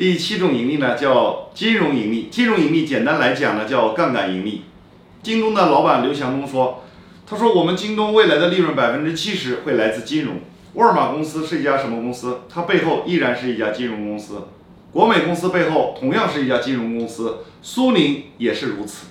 第七种盈利呢叫金融盈利。金融盈利简单来讲呢叫杠杆盈利。京东的老板刘强东说他说我们京东未来的利润百分之七十会来自金融。沃尔玛公司是一家什么公司？它背后依然是一家金融公司。国美公司背后同样是一家金融公司。苏宁也是如此。